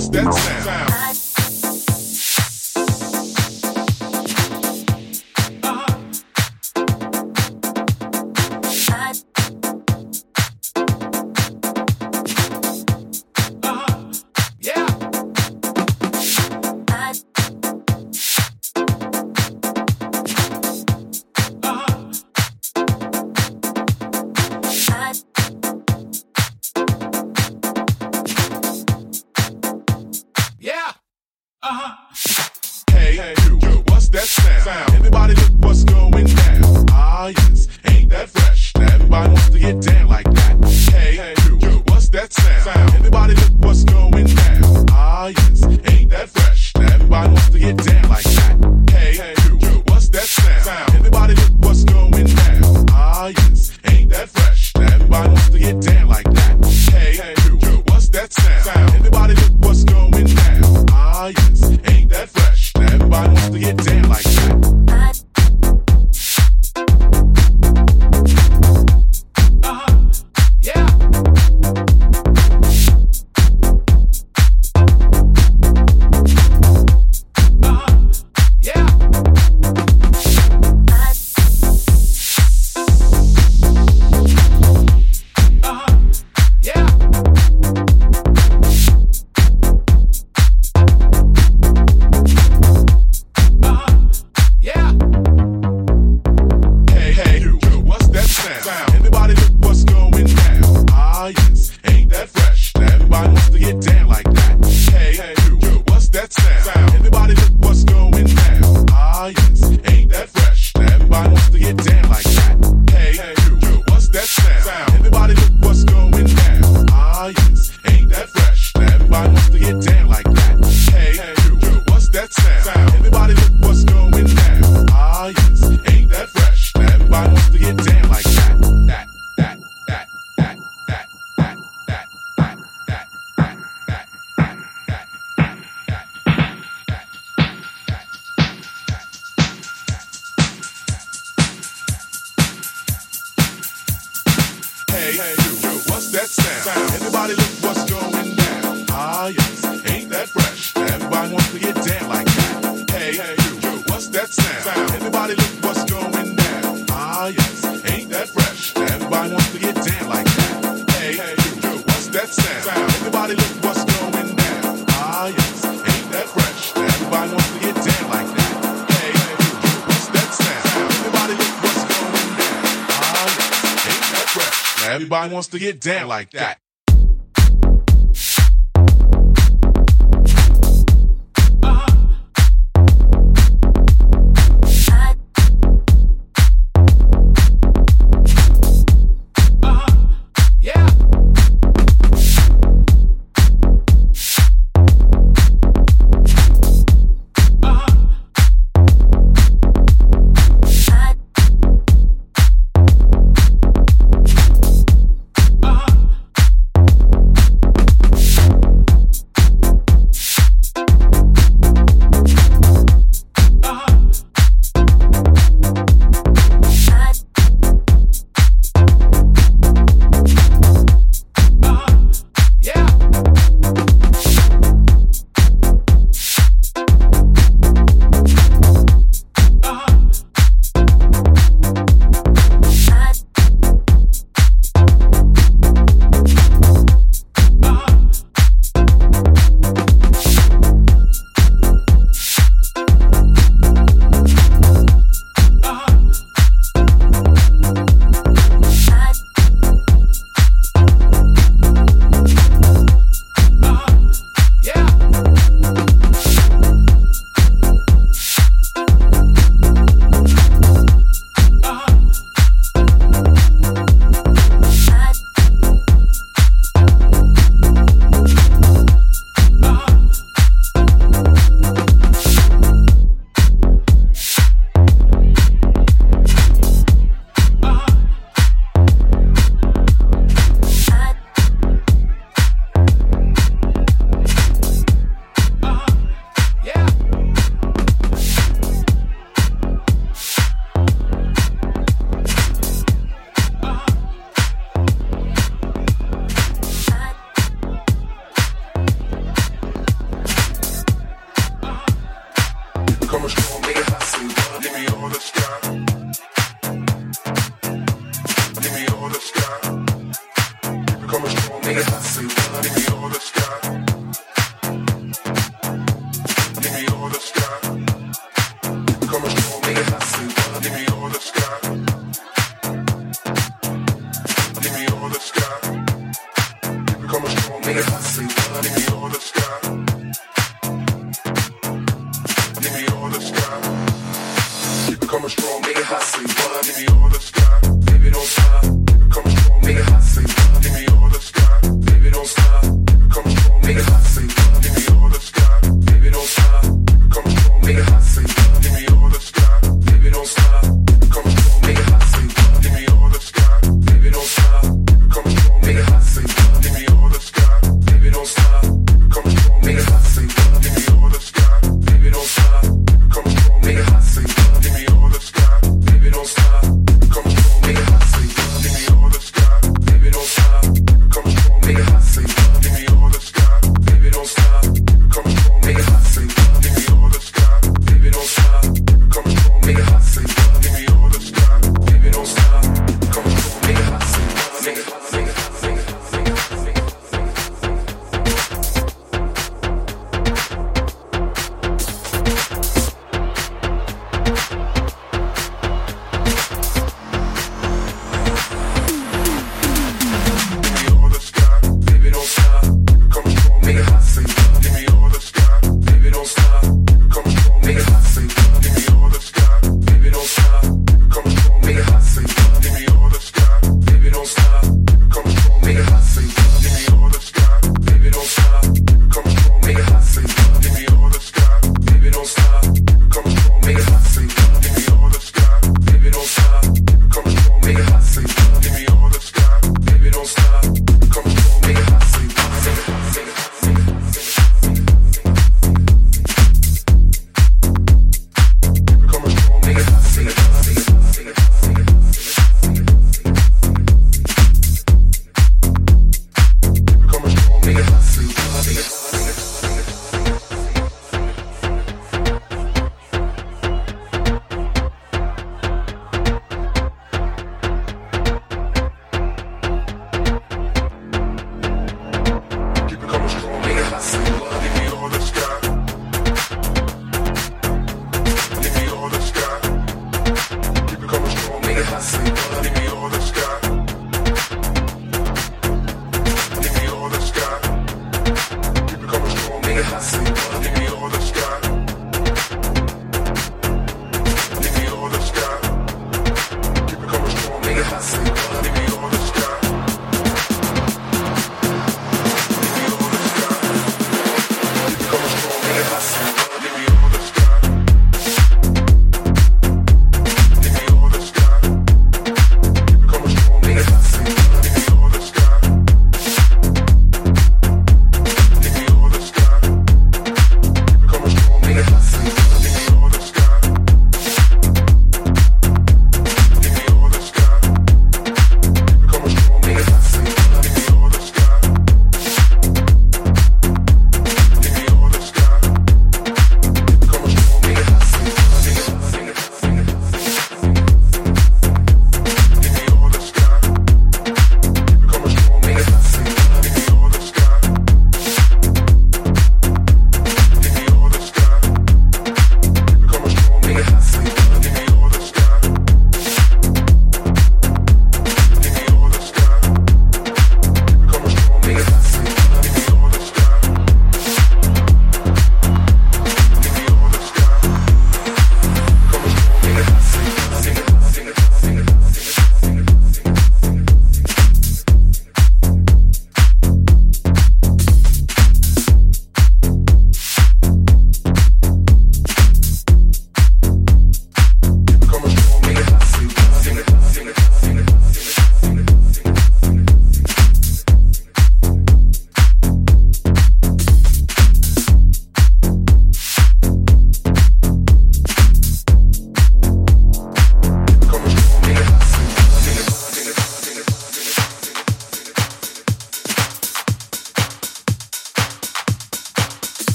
wants to get down like that.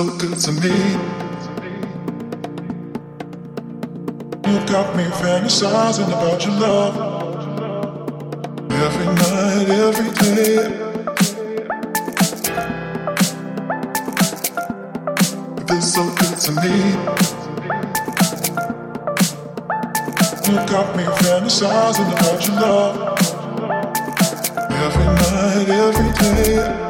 So good to me. You got me fantasizing about your love. Every night, every day. It's so good to me. You got me fantasizing about your love. Every night, every day.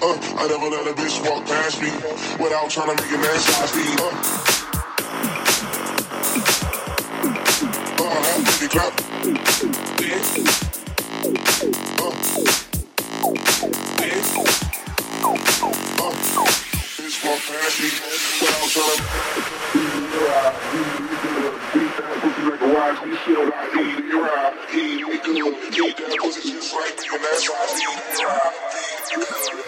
Uh, I never let a bitch walk past me without trying to make an ass out of me. Uh, uh, I have to clap. Uh, uh, bitch walk past me without trying to. Beat that pussy like a wise, we feel like he, he, ride, he, we good. Beat that pussy just like me, and that's why he, he,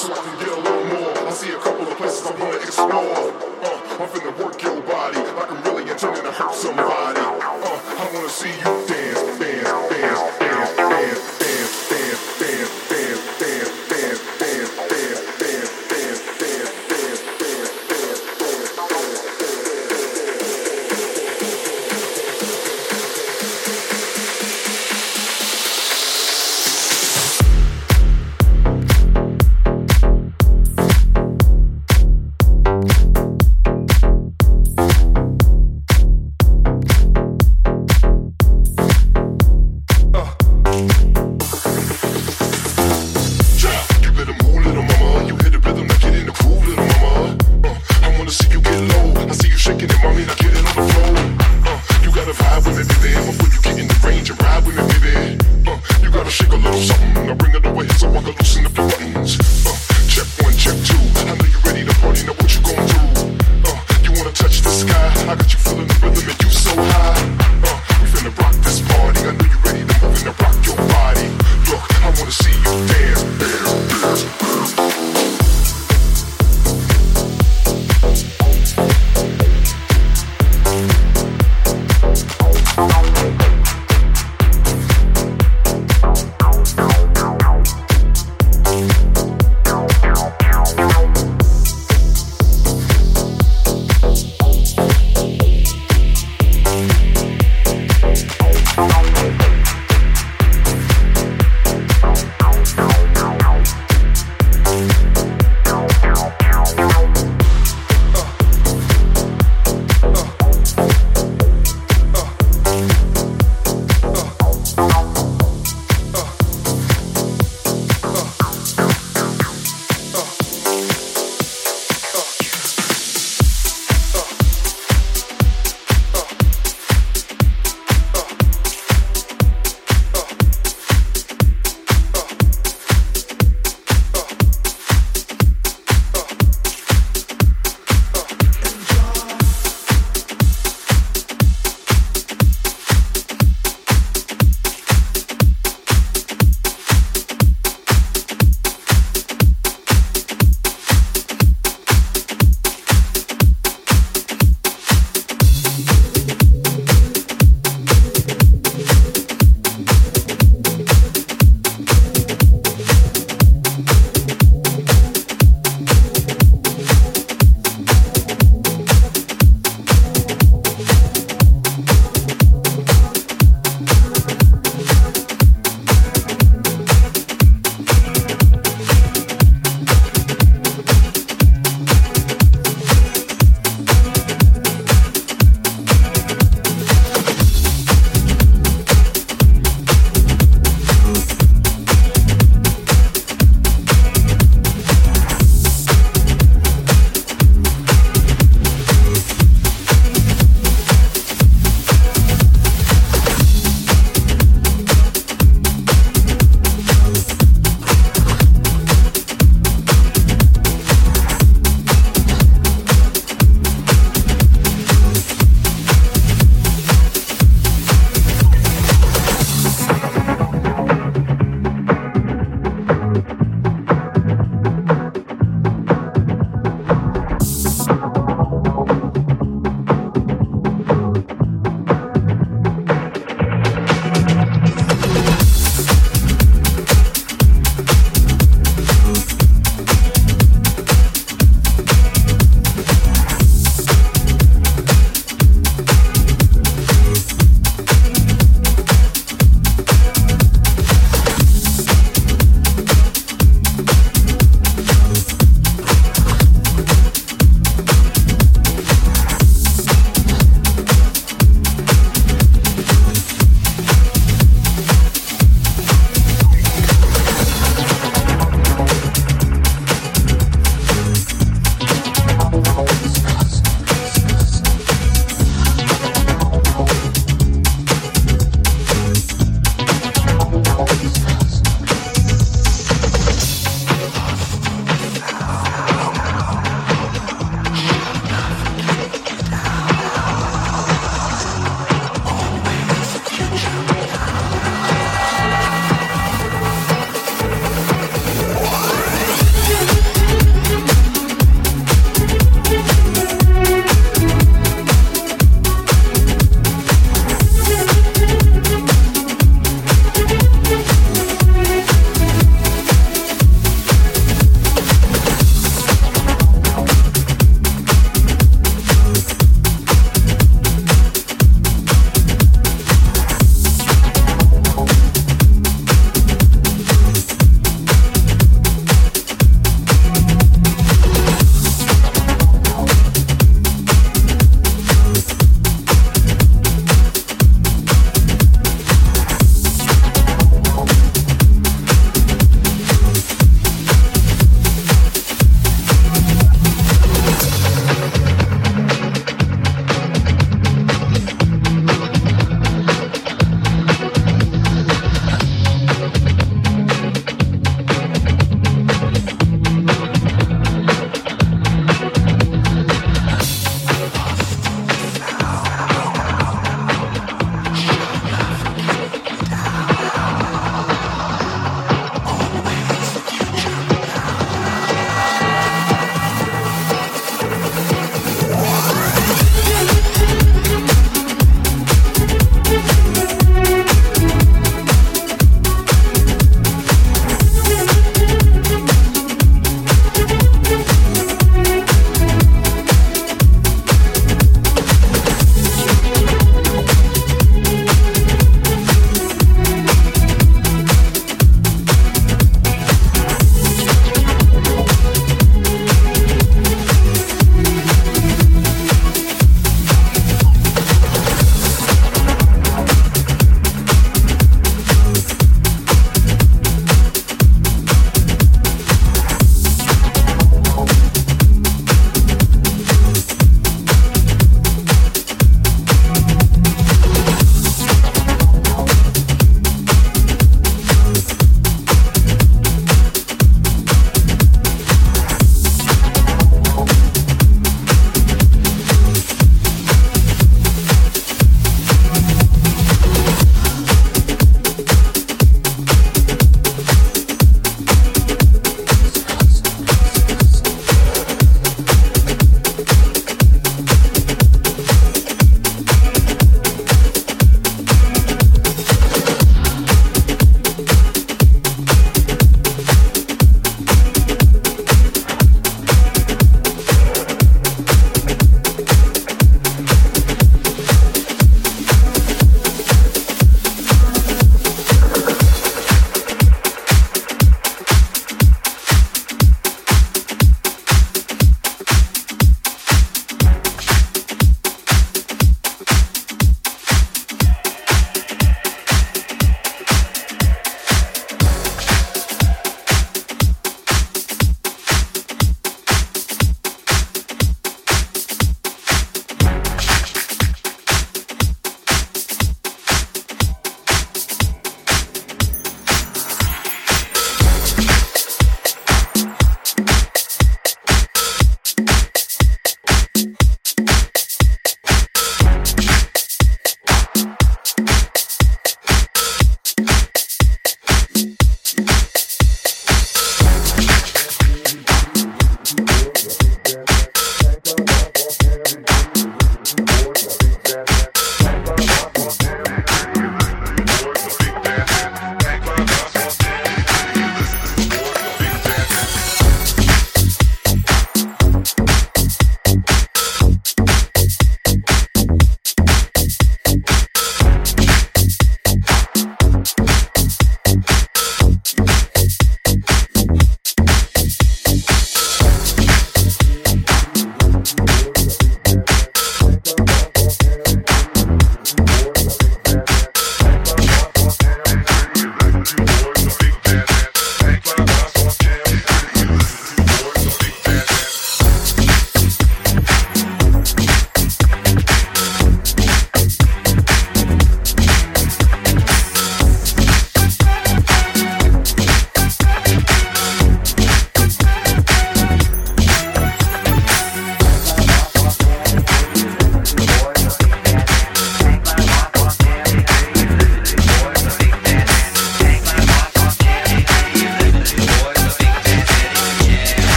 so I can get a little more. I see a couple of places I wanna explore. Uh, I'm finna work your body like I'm really intending to hurt somebody. Uh, I wanna see you